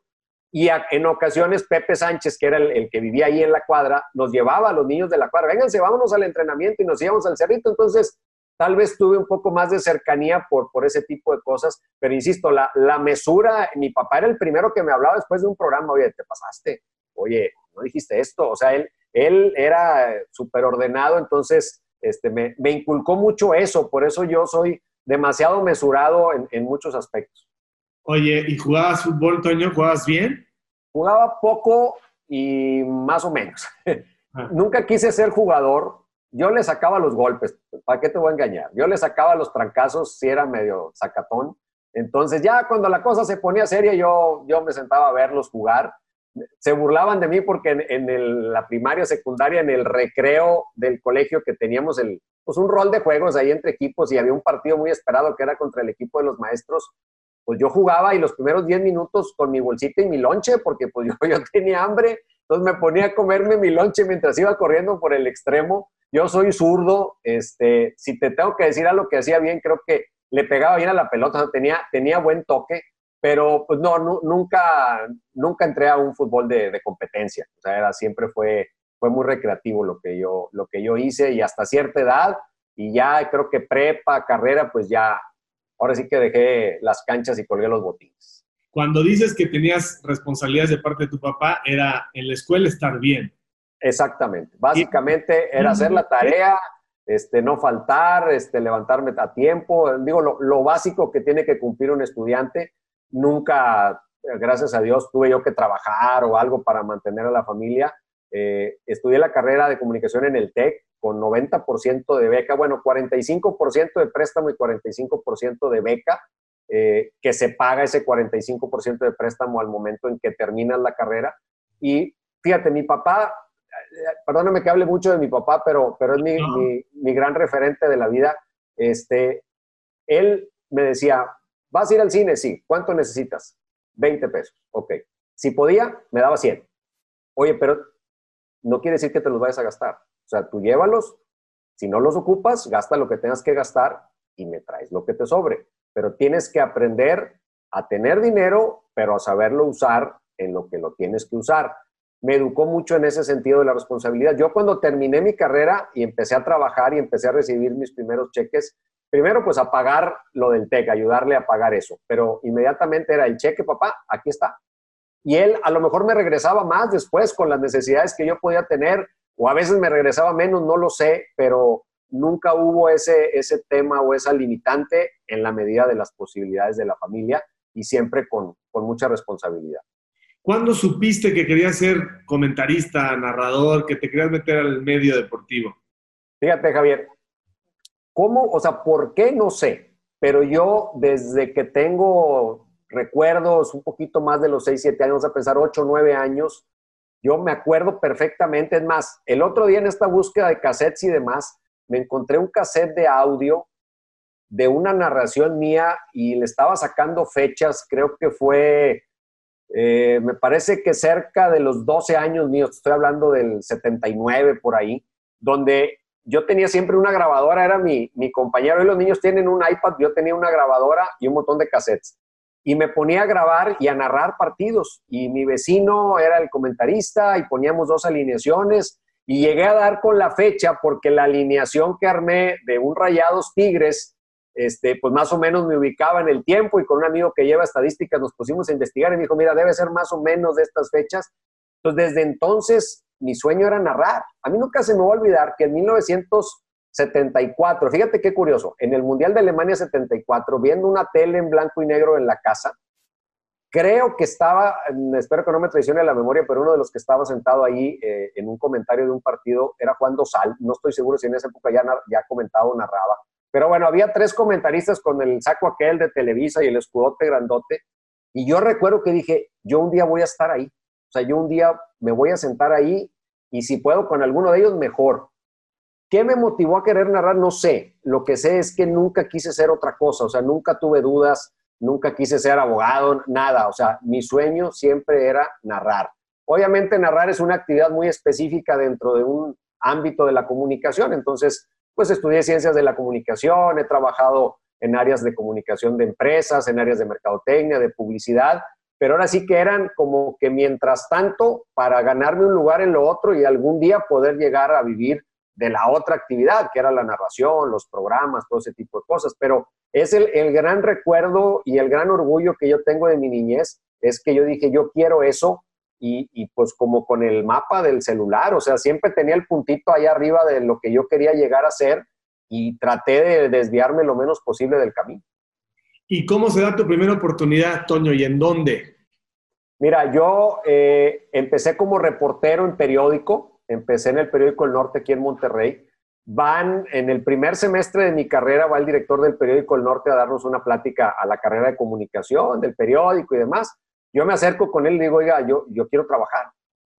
Y en ocasiones Pepe Sánchez, que era el, que vivía ahí en la cuadra, nos llevaba a los niños de la cuadra, vénganse, vámonos al entrenamiento y nos íbamos al cerrito. Entonces, tal vez tuve un poco más de cercanía por, por ese tipo de cosas, pero insisto, la, la mesura, mi papá era el primero que me hablaba después de un programa, oye, te pasaste, oye, no dijiste esto, o sea, él, él era súper ordenado, entonces este, me, inculcó mucho eso, por eso yo soy demasiado mesurado en, muchos aspectos. Oye, ¿y jugabas fútbol, Toño? ¿Jugabas bien? Jugaba poco y más o menos. Ah. Nunca quise ser jugador. Yo le sacaba los golpes, ¿para qué te voy a engañar? Yo le sacaba los trancazos si era medio sacatón. Entonces ya cuando la cosa se ponía seria, yo, yo me sentaba a verlos jugar se burlaban de mí porque en, la primaria, secundaria, en el recreo del colegio que teníamos el, pues un rol de juegos ahí entre equipos y había un partido muy esperado que era contra el equipo de los maestros, pues yo jugaba y los primeros 10 minutos con mi bolsita y mi lonche, porque pues yo, tenía hambre, entonces me ponía a comerme mi lonche mientras iba corriendo por el extremo. Yo soy zurdo, este, si te tengo que decir algo que hacía bien, creo que le pegaba bien a la pelota, tenía, tenía buen toque, pero pues no, nunca, nunca entré a un fútbol de, competencia. O sea, era, siempre fue, fue muy recreativo lo que, yo, lo que yo hice y hasta cierta edad, y ya creo que prepa, carrera, pues ya, ahora sí que dejé las canchas y colgué los botines. Cuando dices que tenías responsabilidades de parte de tu papá, era en la escuela estar bien. Exactamente. Básicamente era hacer la tarea, este, no faltar, este, levantarme a tiempo. Digo, lo, lo, básico que tiene que cumplir un estudiante nunca, gracias a Dios, tuve yo que trabajar o algo para mantener a la familia. Eh, estudié la carrera de comunicación en el TEC con 90% de beca, bueno, 45% de préstamo y 45% de beca, eh, que se paga ese 45% de préstamo al momento en que terminas la carrera. Y fíjate, mi papá, eh, perdóname que hable mucho de mi papá, pero, pero es mi, mi, mi gran referente de la vida. Este, él me decía, ¿Vas a ir al cine? Sí. ¿Cuánto necesitas? 20 pesos. Ok. Si podía, me daba 100. Oye, pero no quiere decir que te los vayas a gastar. O sea, tú llévalos. Si no los ocupas, gasta lo que tengas que gastar y me traes lo que te sobre. Pero tienes que aprender a tener dinero, pero a saberlo usar en lo que lo tienes que usar. Me educó mucho en ese sentido de la responsabilidad. Yo cuando terminé mi carrera y empecé a trabajar y empecé a recibir mis primeros cheques, primero pues a pagar lo del TEC, ayudarle a pagar eso, pero inmediatamente era el cheque, papá, aquí está. Y él a lo mejor me regresaba más después con las necesidades que yo podía tener, o a veces me regresaba menos, no lo sé, pero nunca hubo ese, ese tema o esa limitante en la medida de las posibilidades de la familia y siempre con, con mucha responsabilidad. ¿Cuándo supiste que querías ser comentarista, narrador, que te querías meter al medio deportivo? Fíjate, Javier, ¿cómo? O sea, ¿por qué? No sé, pero yo desde que tengo recuerdos un poquito más de los 6, 7 años, a pensar 8, 9 años, yo me acuerdo perfectamente. Es más, el otro día en esta búsqueda de cassettes y demás, me encontré un cassette de audio de una narración mía y le estaba sacando fechas, creo que fue, eh, me parece que cerca de los 12 años míos, estoy hablando del 79 por ahí, donde yo tenía siempre una grabadora, era mi, mi compañero, y los niños tienen un iPad, yo tenía una grabadora y un montón de cassettes. Y me ponía a grabar y a narrar partidos. Y mi vecino era el comentarista y poníamos dos alineaciones. Y llegué a dar con la fecha porque la alineación que armé de un Rayados Tigres este, pues más o menos me ubicaba en el tiempo y con un amigo que lleva estadísticas nos pusimos a investigar y me dijo, mira, debe ser más o menos de estas fechas. Entonces, desde entonces, mi sueño era narrar. A mí nunca se me va a olvidar que en 1974, fíjate qué curioso, en el Mundial de Alemania 74, viendo una tele en blanco y negro en la casa, creo que estaba, espero que no me traicione la memoria, pero uno de los que estaba sentado ahí eh, en un comentario de un partido era Juan Dosal. No estoy seguro si en esa época ya, ya comentaba o narraba. Pero bueno, había tres comentaristas con el saco aquel de Televisa y el escudote grandote. Y yo recuerdo que dije, yo un día voy a estar ahí. O sea, yo un día me voy a sentar ahí y si puedo con alguno de ellos, mejor. ¿Qué me motivó a querer narrar? No sé. Lo que sé es que nunca quise ser otra cosa. O sea, nunca tuve dudas, nunca quise ser abogado, nada. O sea, mi sueño siempre era narrar. Obviamente narrar es una actividad muy específica dentro de un ámbito de la comunicación. Entonces, pues estudié ciencias de la comunicación, he trabajado en áreas de comunicación de empresas, en áreas de mercadotecnia, de publicidad, pero ahora sí que eran como que mientras tanto para ganarme un lugar en lo otro y algún día poder llegar a vivir de la otra actividad, que era la narración, los programas, todo ese tipo de cosas. Pero es el, el gran recuerdo y el gran orgullo que yo tengo de mi niñez, es que yo dije, yo quiero eso y, pues como con el mapa del celular, o sea, siempre tenía el puntito ahí arriba de lo que yo quería llegar a ser y traté de desviarme lo menos posible del camino. ¿Y cómo se da tu primera oportunidad, Toño, y en dónde? Mira, yo eh, empecé como reportero en periódico, empecé en el periódico El Norte aquí en Monterrey. Van, en el primer semestre de mi carrera, va el director del periódico El Norte a darnos una plática a la carrera de comunicación del periódico y demás. Yo me acerco con él y digo, oiga, yo, yo quiero trabajar.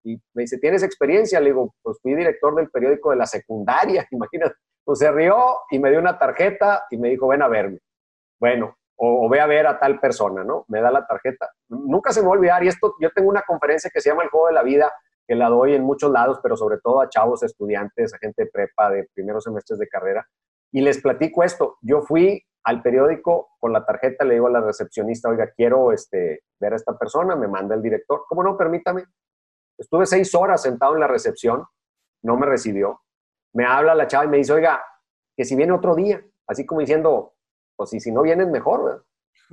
Y me dice, ¿tienes experiencia? Le digo, pues fui director del periódico de la secundaria, imagínate. Pues se rió y me dio una tarjeta y me dijo, ven a verme. Bueno, o, ve a ver a tal persona, ¿no? Me da la tarjeta. Nunca se me va a olvidar, y esto, yo tengo una conferencia que se llama El Juego de la Vida, que la doy en muchos lados, pero sobre todo a chavos, estudiantes, a gente de prepa, de primeros semestres de carrera, y les platico esto. Yo fui al periódico con la tarjeta, le digo a la recepcionista, oiga, quiero este, ver a esta persona, me manda el director. ¿Cómo no? Permítame. Estuve seis horas sentado en la recepción, no me recibió. Me habla la chava y me dice, oiga, que si viene otro día, así como diciendo, pues si, si no vienes mejor, ¿verdad?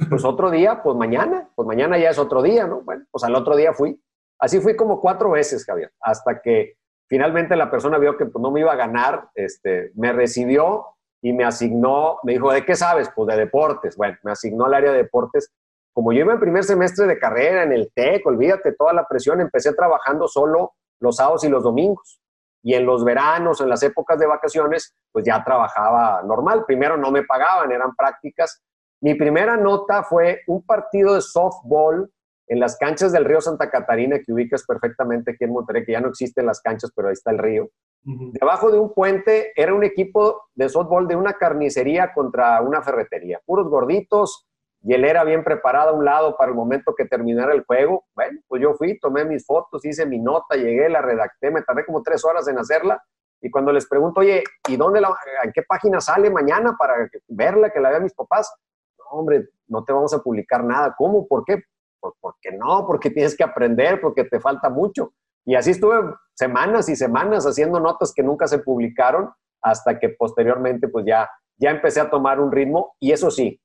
Pues otro día, pues mañana, pues mañana ya es otro día, ¿no? Bueno, pues al otro día fui. Así fui como cuatro veces, Javier, hasta que finalmente la persona vio que pues, no me iba a ganar, este, me recibió y me asignó, me dijo, ¿de qué sabes? Pues de deportes. Bueno, me asignó al área de deportes. Como yo iba en primer semestre de carrera, en el TEC, olvídate toda la presión, empecé trabajando solo los sábados y los domingos. Y en los veranos, en las épocas de vacaciones, pues ya trabajaba normal. Primero no me pagaban, eran prácticas. Mi primera nota fue un partido de softball en las canchas del río Santa Catarina, que ubicas perfectamente aquí en Monterrey, que ya no existen las canchas, pero ahí está el río. Debajo de un puente era un equipo de softball de una carnicería contra una ferretería. Puros gorditos, y él era bien preparado a un lado para el momento que terminara el juego. Bueno, pues yo fui, tomé mis fotos, hice mi nota, llegué, la redacté, me tardé como tres horas en hacerla. Y cuando les pregunto, oye, ¿y dónde la, en qué página sale mañana para verla, que la vean mis papás? No, hombre, no te vamos a publicar nada. ¿Cómo? ¿Por qué? Pues porque no, porque tienes que aprender, porque te falta mucho. Y así estuve semanas y semanas haciendo notas que nunca se publicaron hasta que posteriormente pues ya, ya empecé a tomar un ritmo y eso sí,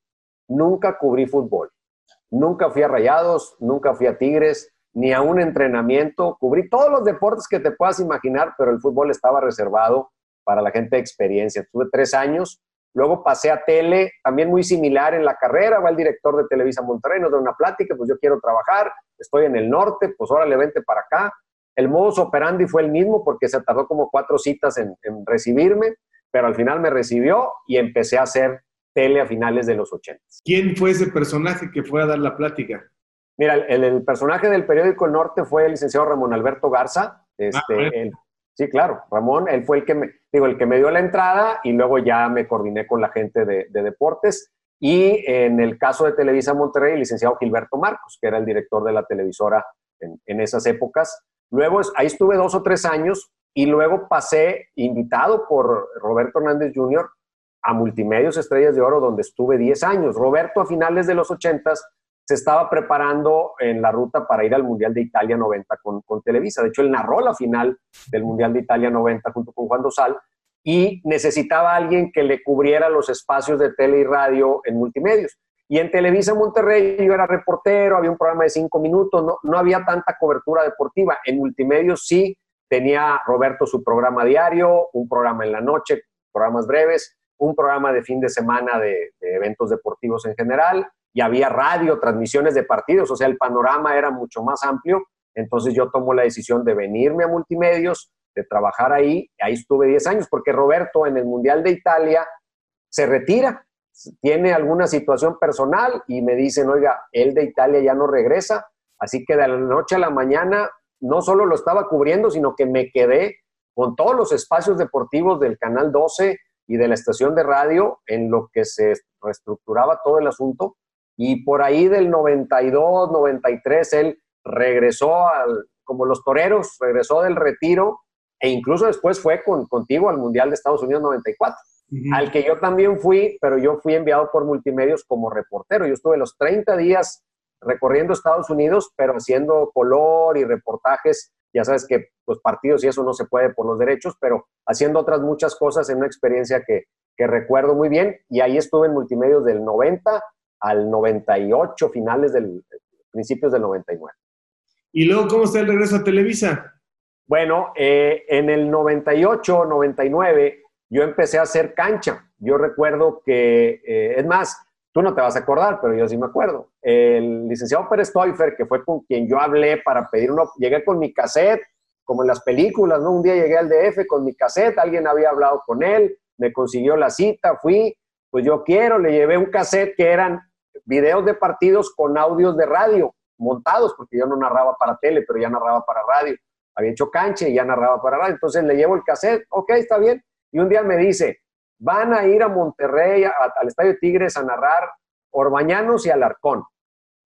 nunca cubrí fútbol. Nunca fui a Rayados, nunca fui a Tigres, ni a un entrenamiento. Cubrí todos los deportes que te puedas imaginar, pero el fútbol estaba reservado para la gente de experiencia. Tuve tres años Luego pasé a tele, también muy similar en la carrera, va el director de Televisa Monterrey, nos da una plática, pues yo quiero trabajar, estoy en el norte, pues ahora le vente para acá. El modus operandi fue el mismo porque se tardó como cuatro citas en, recibirme, pero al final me recibió y empecé a hacer tele a finales de los 80. ¿Quién fue ese personaje que fue a dar la plática? Mira, el, personaje del periódico El Norte fue el licenciado Ramón Alberto Garza. Este, ah, sí, claro, Ramón, él fue el que me, digo, el que me dio la entrada y luego ya me coordiné con la gente de, deportes. Y en el caso de Televisa Monterrey, el licenciado Gilberto Marcos, que era el director de la televisora en, en esas épocas. Luego ahí estuve dos o tres años y luego pasé invitado por Roberto Hernández Jr. a Multimedios Estrellas de Oro, donde estuve 10 años. Roberto a finales de los 80 se estaba preparando en la ruta para ir al Mundial de Italia 90 con, Televisa. De hecho, él narró la final del Mundial de Italia 90 junto con Juan Dosal y necesitaba alguien que le cubriera los espacios de tele y radio en multimedios. Y en Televisa Monterrey yo era reportero, había un programa de cinco minutos, no, no había tanta cobertura deportiva. En multimedios sí tenía Roberto su programa diario, un programa en la noche, programas breves, un programa de fin de semana de, eventos deportivos en general, y había radio, transmisiones de partidos, o sea, el panorama era mucho más amplio. Entonces yo tomo la decisión de venirme a multimedios, de trabajar ahí. Ahí estuve 10 años porque Roberto en el Mundial de Italia se retira, tiene alguna situación personal y me dicen, oiga, él de Italia ya no regresa. Así que de la noche a la mañana no solo lo estaba cubriendo, sino que me quedé con todos los espacios deportivos del Canal 12 y de la estación de radio en lo que se reestructuraba todo el asunto y por ahí del 92, 93, él regresó al, como los toreros, regresó del retiro e incluso después fue con, contigo al Mundial de Estados Unidos 94, al que yo también fui, pero yo fui enviado por multimedios como reportero. Yo estuve los 30 días recorriendo Estados Unidos, pero haciendo color y reportajes. Ya sabes que los pues, partidos y eso no se puede por los derechos, pero haciendo otras muchas cosas en una experiencia que, que recuerdo muy bien. Y ahí estuve en multimedios del 90 al 98, finales del, principios del 99. ¿Y luego cómo está el regreso a Televisa? Bueno, eh, en el 98, 99, yo empecé a hacer cancha. Yo recuerdo que, eh, es más, tú no te vas a acordar, pero yo sí me acuerdo. El licenciado Pérez Toifer, que fue con quien yo hablé para pedir uno, llegué con mi cassette, como en las películas, ¿no? Un día llegué al DF con mi cassette, alguien había hablado con él, me consiguió la cita, fui, pues yo quiero, le llevé un cassette que eran videos de partidos con audios de radio montados, porque yo no narraba para tele, pero ya narraba para radio. Había hecho cancha y ya narraba para radio. Entonces le llevo el cassette, ok, está bien. Y un día me dice, van a ir a Monterrey, al Estadio Tigres, a narrar Orbañanos y Alarcón.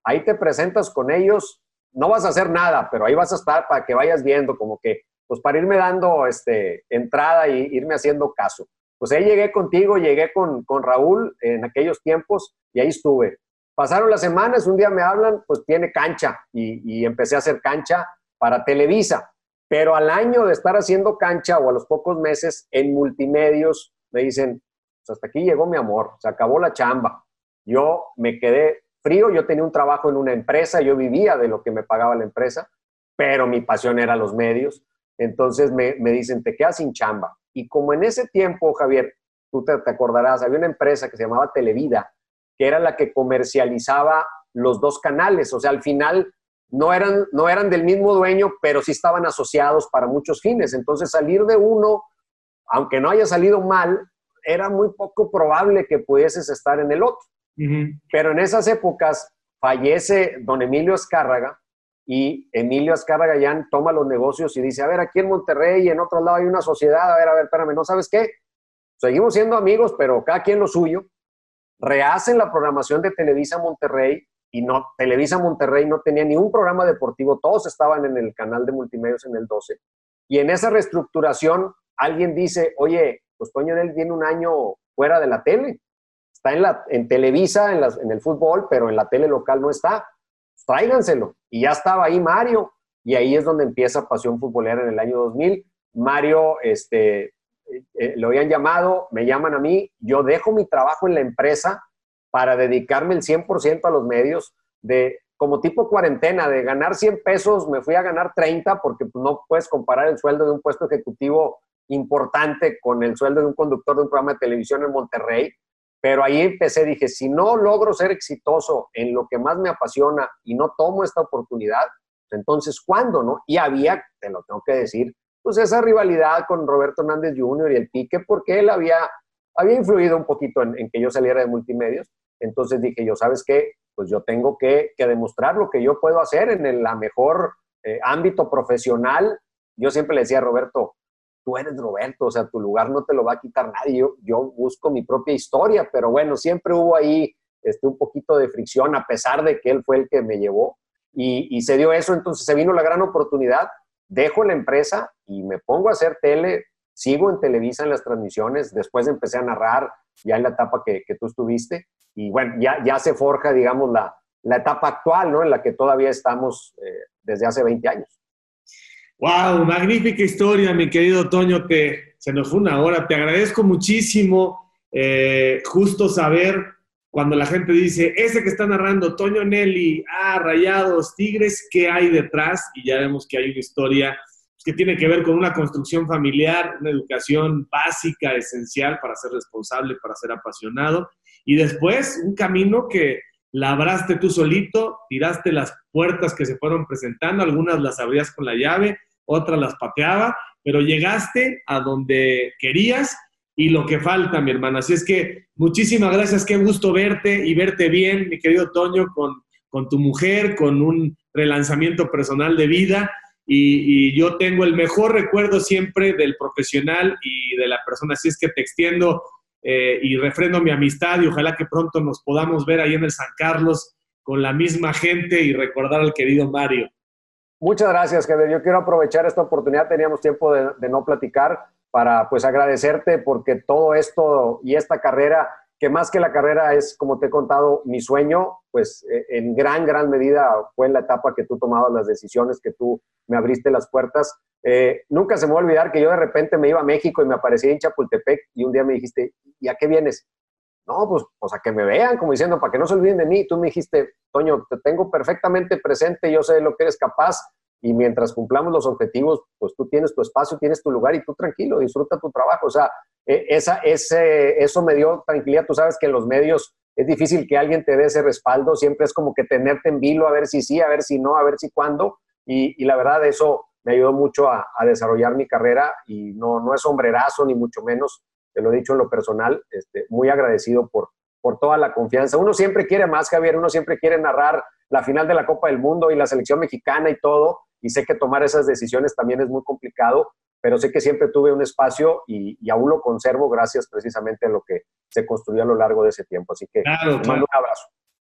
Ahí te presentas con ellos, no vas a hacer nada, pero ahí vas a estar para que vayas viendo, como que, pues para irme dando este, entrada y irme haciendo caso. Pues ahí llegué contigo, llegué con, con Raúl en aquellos tiempos y ahí estuve. Pasaron las semanas, un día me hablan, pues tiene cancha y, empecé a hacer cancha para Televisa. Pero al año de estar haciendo cancha o a los pocos meses en multimedios, me dicen, pues hasta aquí llegó mi amor, se acabó la chamba. Yo me quedé frío, yo tenía un trabajo en una empresa, yo vivía de lo que me pagaba la empresa, pero mi pasión era los medios. Entonces me, dicen, te quedas sin chamba. Y como en ese tiempo, Javier, tú te, te acordarás, había una empresa que se llamaba Televida, que era la que comercializaba los dos canales. O sea, al final no eran, no eran del mismo dueño, pero sí estaban asociados para muchos fines. Entonces, salir de uno, aunque no haya salido mal, era muy poco probable que pudieses estar en el otro. Pero en esas épocas fallece don Emilio Azcárraga y Emilio Azcárraga ya toma los negocios y dice, a ver, aquí en Monterrey y en otro lado hay una sociedad, a ver, a ver, espérame, ¿no sabes qué? Seguimos siendo amigos, pero cada quien lo suyo rehacen la programación de Televisa Monterrey y no, Televisa Monterrey no tenía ni un programa deportivo, todos estaban en el canal de multimedios en el 12. Y en esa reestructuración, alguien dice, oye, pues Toño él viene un año fuera de la tele. Está en, la, en Televisa, en, el fútbol, pero en la tele local no está. Tráiganselo. Y ya estaba ahí Mario. Y ahí es donde empieza Pasión Futbolera en el año 2000. Mario este, eh, lo habían llamado, me llaman a mí, yo dejo mi trabajo en la empresa para dedicarme el 100% a los medios, de como tipo cuarentena, de ganar 100 pesos, me fui a ganar 30 porque pues, no puedes comparar el sueldo de un puesto ejecutivo importante con el sueldo de un conductor de un programa de televisión en Monterrey, pero ahí empecé, dije, si no logro ser exitoso en lo que más me apasiona y no tomo esta oportunidad, pues entonces, ¿cuándo, no? Y había, te lo tengo que decir, pues esa rivalidad con Roberto Hernández Jr. y el Pique, porque él había, había influido un poquito en, que yo saliera de multimedios. Entonces dije yo, ¿sabes qué? Pues yo tengo que, demostrar lo que yo puedo hacer en el la mejor eh, ámbito profesional. Yo siempre le decía a Roberto, tú eres Roberto, o sea, tu lugar no te lo va a quitar nadie. Yo, busco mi propia historia, pero bueno, siempre hubo ahí este, un poquito de fricción, a pesar de que él fue el que me llevó. Y, y se dio eso, entonces se vino la gran oportunidad dejo la empresa y me pongo a hacer tele, sigo en Televisa en las transmisiones, después empecé a narrar ya en la etapa que, tú estuviste y bueno, ya, ya se forja, digamos, la, la etapa actual, ¿no? En la que todavía estamos eh, desde hace 20 años. ¡Wow! Magnífica historia, mi querido Toño. Te, se nos fue una hora. Te agradezco muchísimo. Eh, justo saber cuando la gente dice, ese que está narrando, Toño Nelly, ah, Rayados, Tigres, ¿qué hay detrás? Y ya vemos que hay una historia pues, que tiene que ver con una construcción familiar, una educación básica, esencial para ser responsable, para ser apasionado. Y después un camino que labraste tú solito, tiraste las puertas que se fueron presentando, algunas las abrías con la llave, otras las pateaba, pero llegaste a donde querías y lo que falta, mi hermana. Así es que muchísimas gracias, qué gusto verte y verte bien, mi querido Toño, con, con tu mujer, con un relanzamiento personal de vida. Y, yo tengo el mejor recuerdo siempre del profesional y de la persona. Así es que te extiendo eh, y refrendo mi amistad y ojalá que pronto nos podamos ver ahí en el San Carlos con la misma gente y recordar al querido Mario. Muchas gracias, Javier. Yo quiero aprovechar esta oportunidad. Teníamos tiempo de, no platicar para pues agradecerte porque todo esto y esta carrera, que más que la carrera es, como te he contado, mi sueño, pues eh, en gran, gran medida fue en la etapa que tú tomabas las decisiones, que tú me abriste las puertas. Eh, nunca se me va a olvidar que yo de repente me iba a México y me aparecía en Chapultepec y un día me dijiste, ¿y a qué vienes? No, pues, pues a que me vean, como diciendo, para que no se olviden de mí. Tú me dijiste, Toño, te tengo perfectamente presente, yo sé de lo que eres capaz, y mientras cumplamos los objetivos, pues tú tienes tu espacio, tienes tu lugar y tú tranquilo, disfruta tu trabajo. O sea, e, esa, ese, eso me dio tranquilidad. Tú sabes que en los medios es difícil que alguien te dé ese respaldo, siempre es como que tenerte en vilo a ver si sí, a ver si no, a ver si cuándo. Y, la verdad, eso me ayudó mucho a, desarrollar mi carrera y no, no es sombrerazo, ni mucho menos, te lo he dicho en lo personal, este, muy agradecido por, por toda la confianza. Uno siempre quiere más, Javier, uno siempre quiere narrar la final de la Copa del Mundo y la selección mexicana y todo, y sé que tomar esas decisiones también es muy complicado, pero sé que siempre tuve un espacio y, aún lo conservo gracias precisamente a lo que se construyó a lo largo de ese tiempo. Así que claro, mando un abrazo.